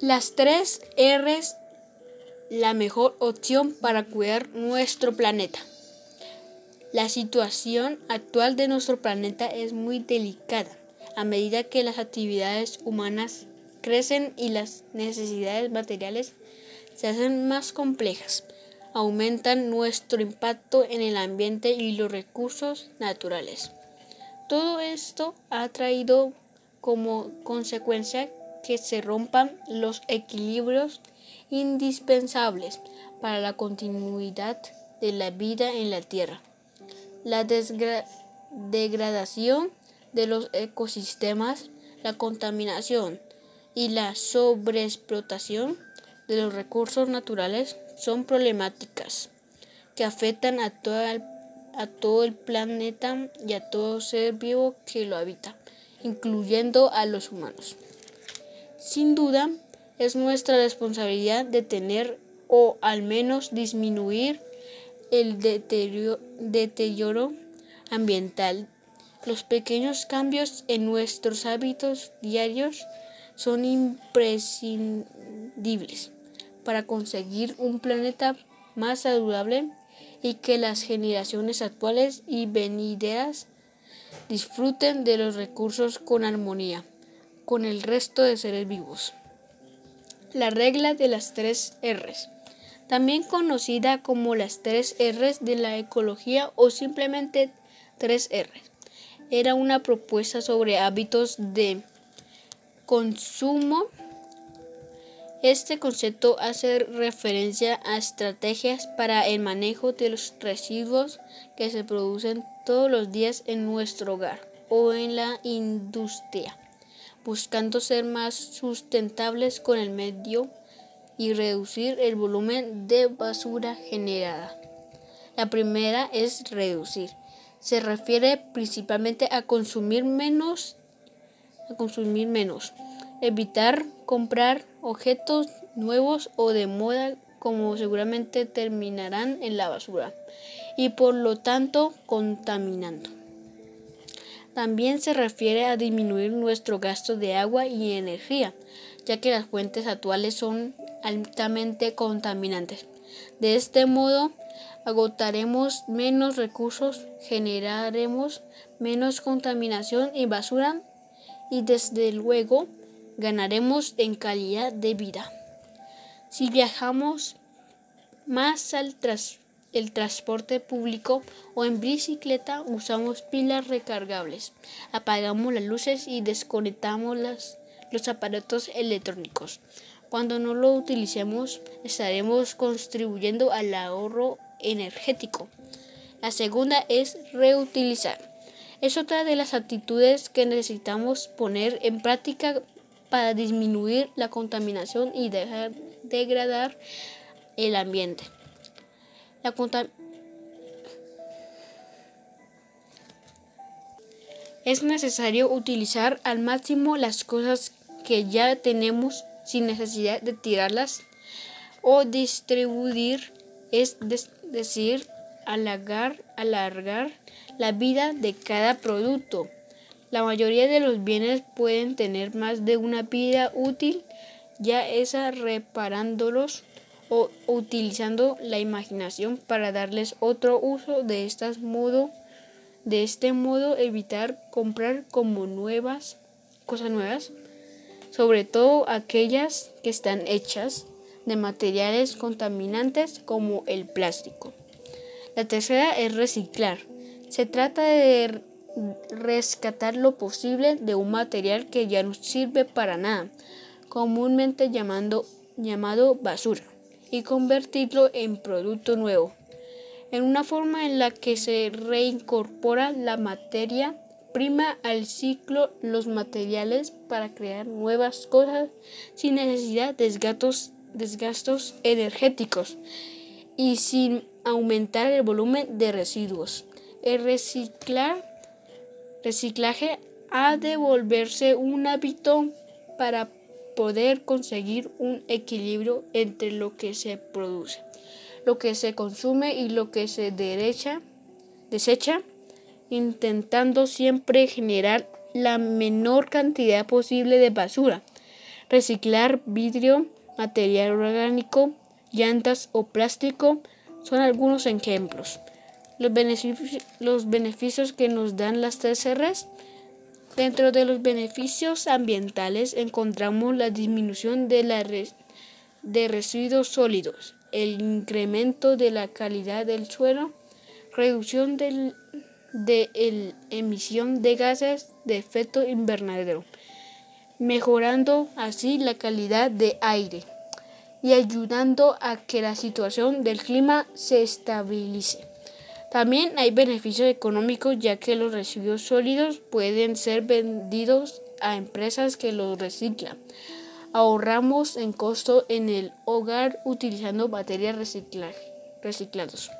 Las tres R's, la mejor opción para cuidar nuestro planeta. La situación actual de nuestro planeta es muy delicada a medida que las actividades humanas crecen y las necesidades materiales se hacen más complejas. Aumentan nuestro impacto en el ambiente y los recursos naturales. Todo esto ha traído como consecuencia que se rompan los equilibrios indispensables para la continuidad de la vida en la Tierra. La degradación de los ecosistemas, la contaminación y la sobreexplotación de los recursos naturales son problemáticas que afectan a, a todo el planeta y a todo ser vivo que lo habita, incluyendo a los humanos. Sin duda, es nuestra responsabilidad detener o al menos disminuir el deterioro, ambiental. Los pequeños cambios en nuestros hábitos diarios son imprescindibles para conseguir un planeta más saludable y que las generaciones actuales y venideras disfruten de los recursos con armonía con el resto de seres vivos. La regla de las tres R's, también conocida como las tres R's de la ecología o simplemente tres R's, era una propuesta sobre hábitos de consumo. Este concepto hace referencia a estrategias para el manejo de los residuos que se producen todos los días en nuestro hogar o en la industria buscando ser más sustentables con el medio y reducir el volumen de basura generada. La primera es reducir. Se refiere principalmente a consumir menos, a consumir menos, evitar comprar objetos nuevos o de moda como seguramente terminarán en la basura y por lo tanto contaminando. También se refiere a disminuir nuestro gasto de agua y energía, ya que las fuentes actuales son altamente contaminantes. De este modo, agotaremos menos recursos, generaremos menos contaminación y basura y desde luego ganaremos en calidad de vida. Si viajamos más al transporte, el transporte público o en bicicleta usamos pilas recargables. Apagamos las luces y desconectamos los aparatos electrónicos. Cuando no lo utilicemos estaremos contribuyendo al ahorro energético. La segunda es reutilizar. Es otra de las actitudes que necesitamos poner en práctica para disminuir la contaminación y dejar degradar el ambiente. Es necesario utilizar al máximo las cosas que ya tenemos sin necesidad de tirarlas o distribuir, es decir, alargar, alargar la vida de cada producto. La mayoría de los bienes pueden tener más de una vida útil, ya esa reparándolos o utilizando la imaginación para darles otro uso de estas modo de este modo evitar comprar como nuevas cosas nuevas sobre todo aquellas que están hechas de materiales contaminantes como el plástico. La tercera es reciclar. Se trata de rescatar lo posible de un material que ya no sirve para nada, comúnmente llamando, llamado basura y convertirlo en producto nuevo, en una forma en la que se reincorpora la materia prima al ciclo los materiales para crear nuevas cosas sin necesidad de desgastos, desgastos energéticos y sin aumentar el volumen de residuos. El reciclar, reciclaje ha de volverse un hábito para poder conseguir un equilibrio entre lo que se produce, lo que se consume y lo que se derecha, desecha, intentando siempre generar la menor cantidad posible de basura. Reciclar vidrio, material orgánico, llantas o plástico son algunos ejemplos. Los beneficios, que nos dan las tres. Dentro de los beneficios ambientales encontramos la disminución de, la de residuos sólidos, el incremento de la calidad del suelo, reducción de la emisión de gases de efecto invernadero, mejorando así la calidad de aire y ayudando a que la situación del clima se estabilice. También hay beneficios económicos ya que los residuos sólidos pueden ser vendidos a empresas que los reciclan. Ahorramos en costo en el hogar utilizando materias reciclados.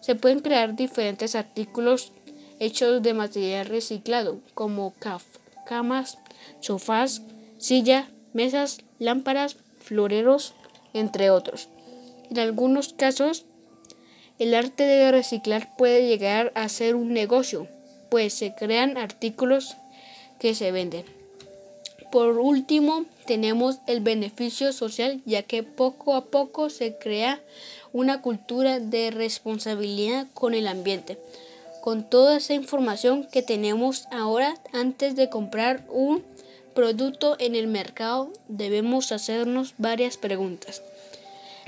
Se pueden crear diferentes artículos hechos de material reciclado como camas, sofás, sillas, mesas, lámparas, floreros, entre otros. En algunos casos, el arte de reciclar puede llegar a ser un negocio, pues se crean artículos que se venden. Por último, tenemos el beneficio social, ya que poco a poco se crea una cultura de responsabilidad con el ambiente. Con toda esa información que tenemos ahora, antes de comprar un producto en el mercado, debemos hacernos varias preguntas.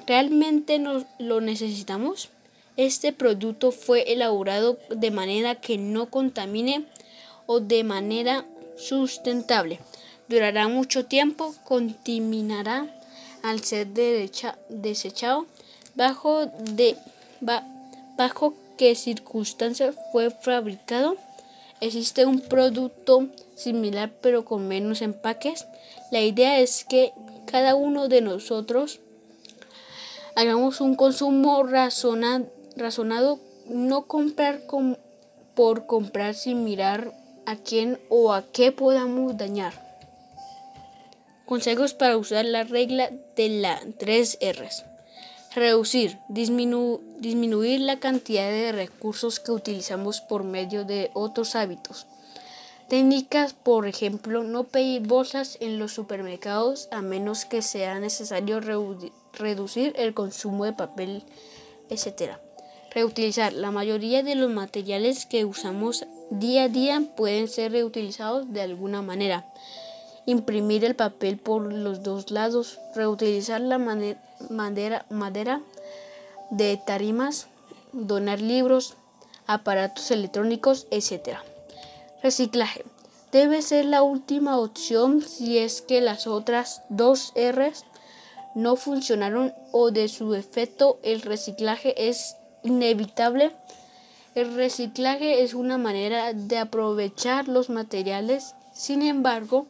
¿Realmente lo necesitamos? Este producto fue elaborado de manera que no contamine o de manera sustentable. Durará mucho tiempo, contaminará al ser desechado, bajo, qué circunstancias fue fabricado. Existe un producto similar pero con menos empaques. La idea es que cada uno de nosotros hagamos un consumo razonado, no comprar por comprar sin mirar a quién o a qué podamos dañar. Consejos para usar la regla de la 3 R's. Reducir, disminuir la cantidad de recursos que utilizamos por medio de otros hábitos. Técnicas, por ejemplo, no pedir bolsas en los supermercados a menos que sea necesario reducir el consumo de papel, etc. Reutilizar. La mayoría de los materiales que usamos día a día pueden ser reutilizados de alguna manera. Imprimir el papel por los dos lados. Reutilizar la madera, madera de tarimas. Donar libros, aparatos electrónicos, etc. Reciclaje. Debe ser la última opción si es que las otras dos R's no funcionaron o de su efecto el reciclaje es inevitable. El reciclaje es una manera de aprovechar los materiales. Sin embargo,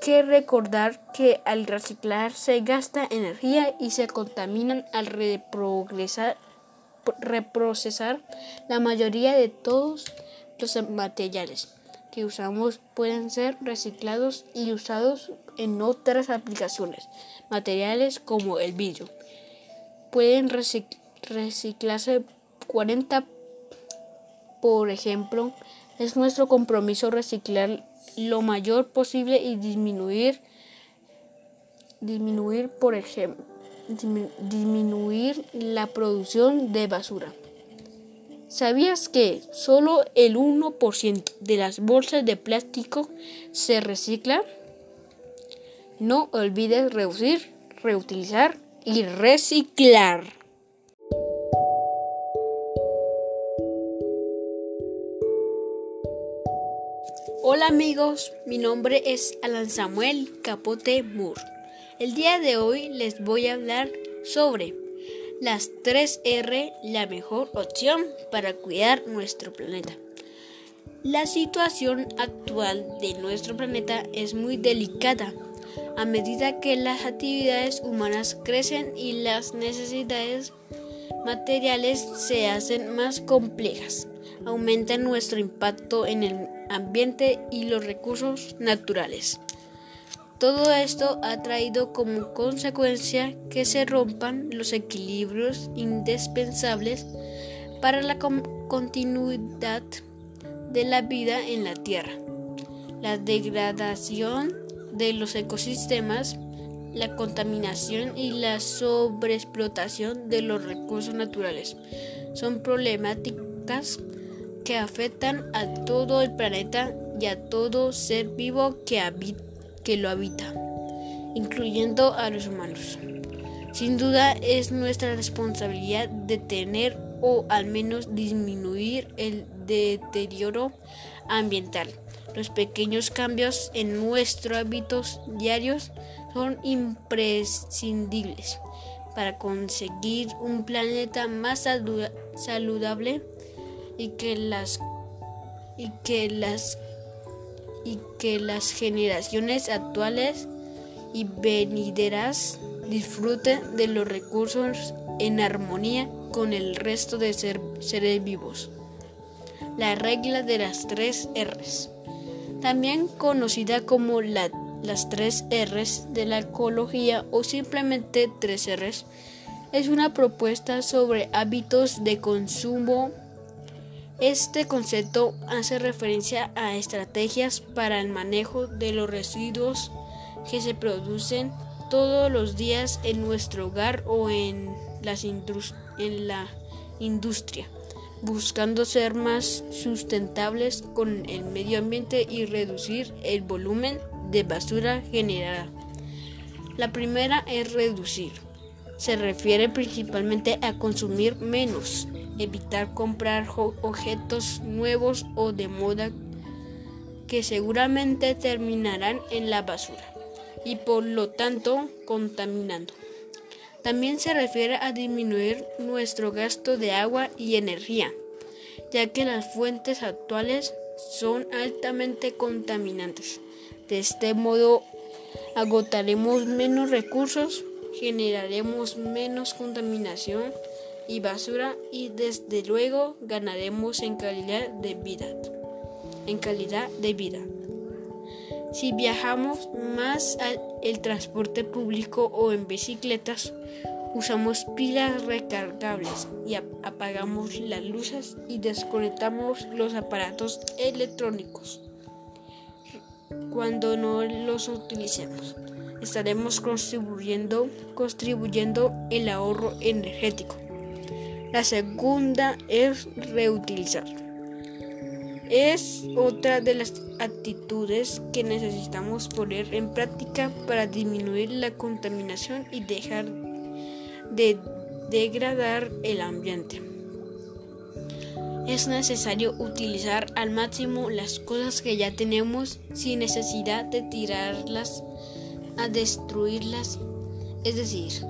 que recordar que al reciclar se gasta energía y se contaminan al reprocesar la mayoría de todos los materiales que usamos pueden ser reciclados y usados en otras aplicaciones. Materiales como el vidrio pueden reciclarse 40 por ejemplo. Es nuestro compromiso reciclar lo mayor posible y disminuir disminuir por ejemplo disminuir la producción de basura. ¿Sabías que solo el 1% de las bolsas de plástico se recicla? No olvides reducir, reutilizar y reciclar. Hola amigos, mi nombre es Alan Samuel Capote Moore. El día de hoy les voy a hablar sobre las 3R la mejor opción para cuidar nuestro planeta. La situación actual de nuestro planeta es muy delicada a medida que las actividades humanas crecen y las necesidades materiales se hacen más complejas. Aumenta nuestro impacto en el ambiente y los recursos naturales. Todo esto ha traído como consecuencia que se rompan los equilibrios indispensables para la continuidad de la vida en la Tierra. La degradación de los ecosistemas, la contaminación y la sobreexplotación de los recursos naturales son problemáticas que afectan a todo el planeta y a todo ser vivo que, que lo habita, incluyendo a los humanos. Sin duda es nuestra responsabilidad detener o al menos disminuir el deterioro ambiental. Los pequeños cambios en nuestros hábitos diarios son imprescindibles para conseguir un planeta más saludable y que las y que las y que las generaciones actuales y venideras disfruten de los recursos en armonía con el resto de seres vivos. La regla de las tres R's, también conocida como las tres R's de la ecología o simplemente tres R's, es una propuesta sobre hábitos de consumo. Este concepto hace referencia a estrategias para el manejo de los residuos que se producen todos los días en nuestro hogar o en las la industria, buscando ser más sustentables con el medio ambiente y reducir el volumen de basura generada. La primera es reducir. Se refiere principalmente a consumir menos, evitar comprar objetos nuevos o de moda que seguramente terminarán en la basura y por lo tanto contaminando. También se refiere a disminuir nuestro gasto de agua y energía, ya que las fuentes actuales son altamente contaminantes. De este modo agotaremos menos recursos, generaremos menos contaminación y basura y desde luego ganaremos en calidad de vida. En calidad de vida. Si viajamos más al el transporte público o en bicicletas, usamos pilas recargables y apagamos las luces y desconectamos los aparatos electrónicos cuando no los utilicemos. Estaremos contribuyendo, contribuyendo el ahorro energético. La segunda es reutilizar es otra de las actitudes que necesitamos poner en práctica para disminuir la contaminación y dejar de degradar el ambiente. Es necesario utilizar al máximo las cosas que ya tenemos sin necesidad de tirarlas a destruirlas, es decir,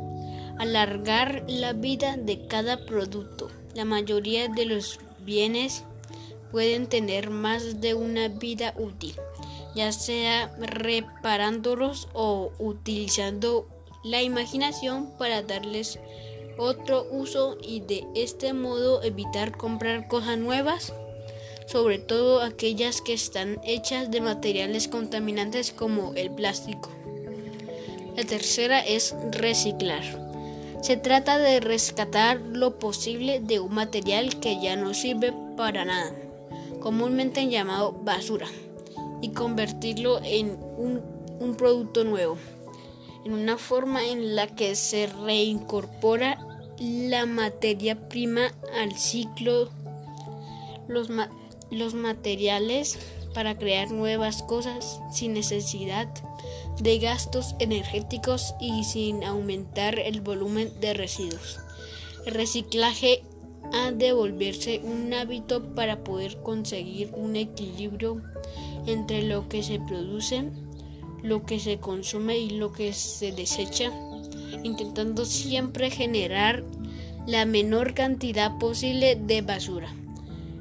alargar la vida de cada producto. La mayoría de los bienes pueden tener más de una vida útil, ya sea reparándolos o utilizando la imaginación para darles otro uso y de este modo evitar comprar cosas nuevas, sobre todo aquellas que están hechas de materiales contaminantes como el plástico. La tercera es reciclar. Se trata de rescatar lo posible de un material que ya no sirve para nada comúnmente llamado basura, y convertirlo en un, producto nuevo, en una forma en la que se reincorpora la materia prima al ciclo, los, los materiales para crear nuevas cosas sin necesidad de gastos energéticos y sin aumentar el volumen de residuos. El reciclaje ha de volverse un hábito para poder conseguir un equilibrio entre lo que se produce, lo que se consume y lo que se desecha, intentando siempre generar la menor cantidad posible de basura.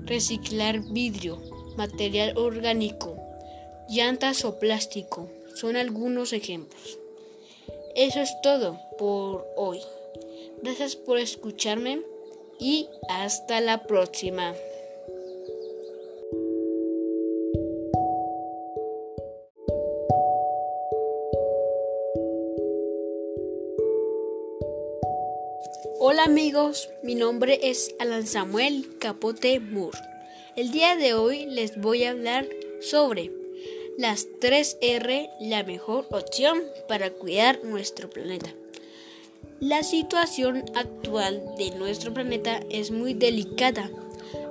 Reciclar vidrio, material orgánico, llantas o plástico son algunos ejemplos. Eso es todo por hoy. Gracias por escucharme y hasta la próxima. Hola amigos, mi nombre es Alan Samuel Capote Moore. El día de hoy les voy a hablar sobre las 3R la mejor opción para cuidar nuestro planeta. La situación actual de nuestro planeta es muy delicada.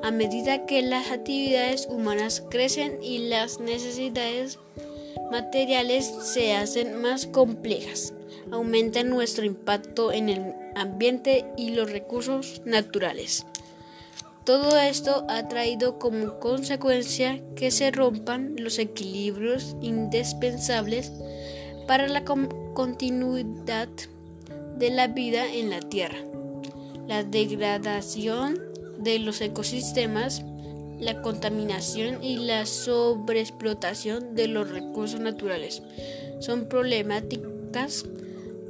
A medida que las actividades humanas crecen y las necesidades materiales se hacen más complejas, aumenta nuestro impacto en el ambiente y los recursos naturales. Todo esto ha traído como consecuencia que se rompan los equilibrios indispensables para la continuidad de la vida en la Tierra. La degradación de los ecosistemas, la contaminación y la sobreexplotación de los recursos naturales son problemáticas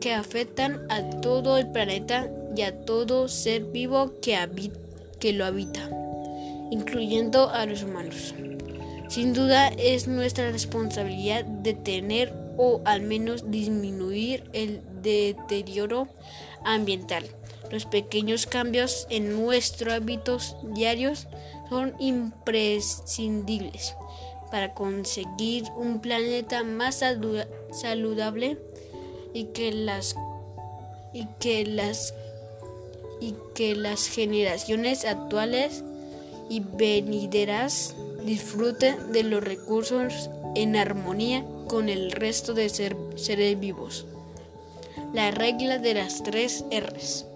que afectan a todo el planeta y a todo ser vivo que habita que lo habita, incluyendo a los humanos. Sin duda es nuestra responsabilidad detener o al menos disminuir el deterioro ambiental. Los pequeños cambios en nuestros hábitos diarios son imprescindibles para conseguir un planeta más saludable y que las y que las y que las generaciones actuales y venideras disfruten de los recursos en armonía con el resto de seres vivos. La regla de las tres R's,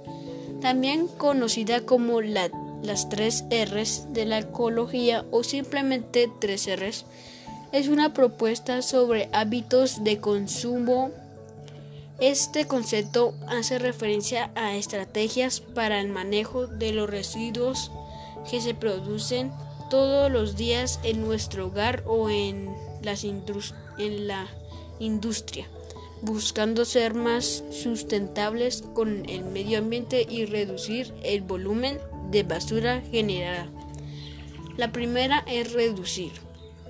también conocida como las tres R's de la ecología o simplemente tres R's, es una propuesta sobre hábitos de consumo este concepto hace referencia a estrategias para el manejo de los residuos que se producen todos los días en nuestro hogar o en, en la industria, buscando ser más sustentables con el medio ambiente y reducir el volumen de basura generada. La primera es reducir.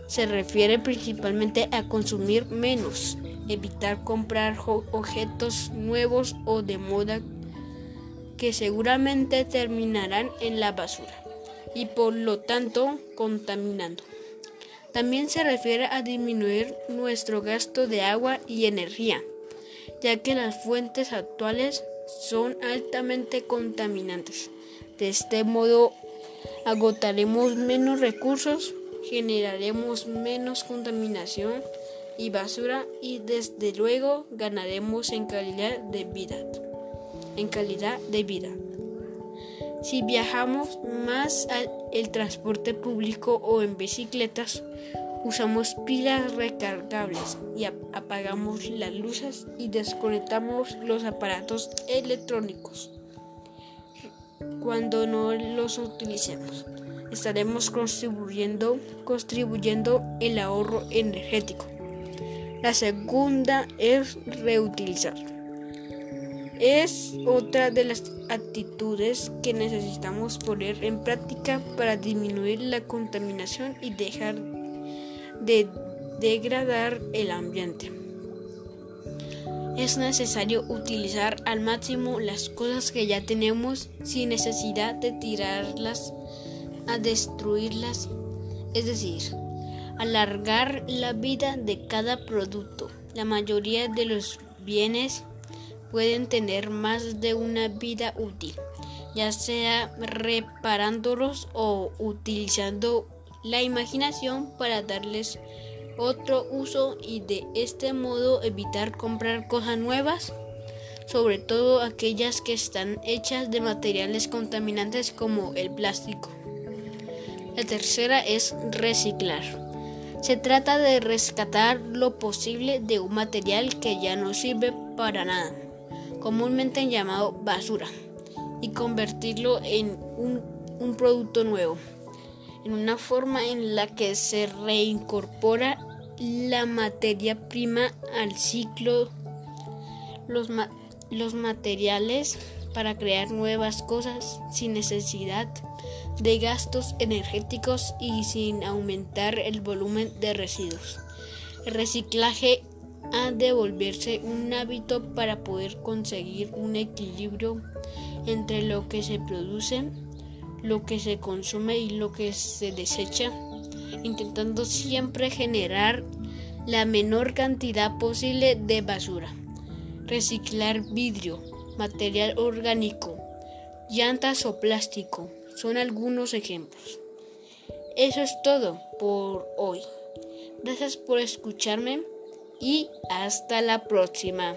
Se refiere principalmente a consumir menos evitar comprar objetos nuevos o de moda que seguramente terminarán en la basura y por lo tanto contaminando. También se refiere a disminuir nuestro gasto de agua y energía, ya que las fuentes actuales son altamente contaminantes. De este modo agotaremos menos recursos, generaremos menos contaminación y basura y desde luego ganaremos en calidad de vida. En calidad de vida. Si viajamos más al el transporte público o en bicicletas, usamos pilas recargables y apagamos las luces y desconectamos los aparatos electrónicos cuando no los utilicemos. Estaremos contribuyendo, contribuyendo el ahorro energético. La segunda es reutilizar. Es otra de las actitudes que necesitamos poner en práctica para disminuir la contaminación y dejar de degradar el ambiente. Es necesario utilizar al máximo las cosas que ya tenemos sin necesidad de tirarlas a destruirlas, es decir, alargar la vida de cada producto. La mayoría de los bienes pueden tener más de una vida útil, ya sea reparándolos o utilizando la imaginación para darles otro uso y de este modo evitar comprar cosas nuevas, sobre todo aquellas que están hechas de materiales contaminantes como el plástico. La tercera es reciclar. Se trata de rescatar lo posible de un material que ya no sirve para nada, comúnmente llamado basura, y convertirlo en un, producto nuevo, en una forma en la que se reincorpora la materia prima al ciclo, los, los materiales para crear nuevas cosas sin necesidad de gastos energéticos y sin aumentar el volumen de residuos. El reciclaje ha de volverse un hábito para poder conseguir un equilibrio entre lo que se produce, lo que se consume y lo que se desecha, intentando siempre generar la menor cantidad posible de basura. Reciclar vidrio, material orgánico, llantas o plástico son algunos ejemplos. Eso es todo por hoy. Gracias por escucharme y hasta la próxima.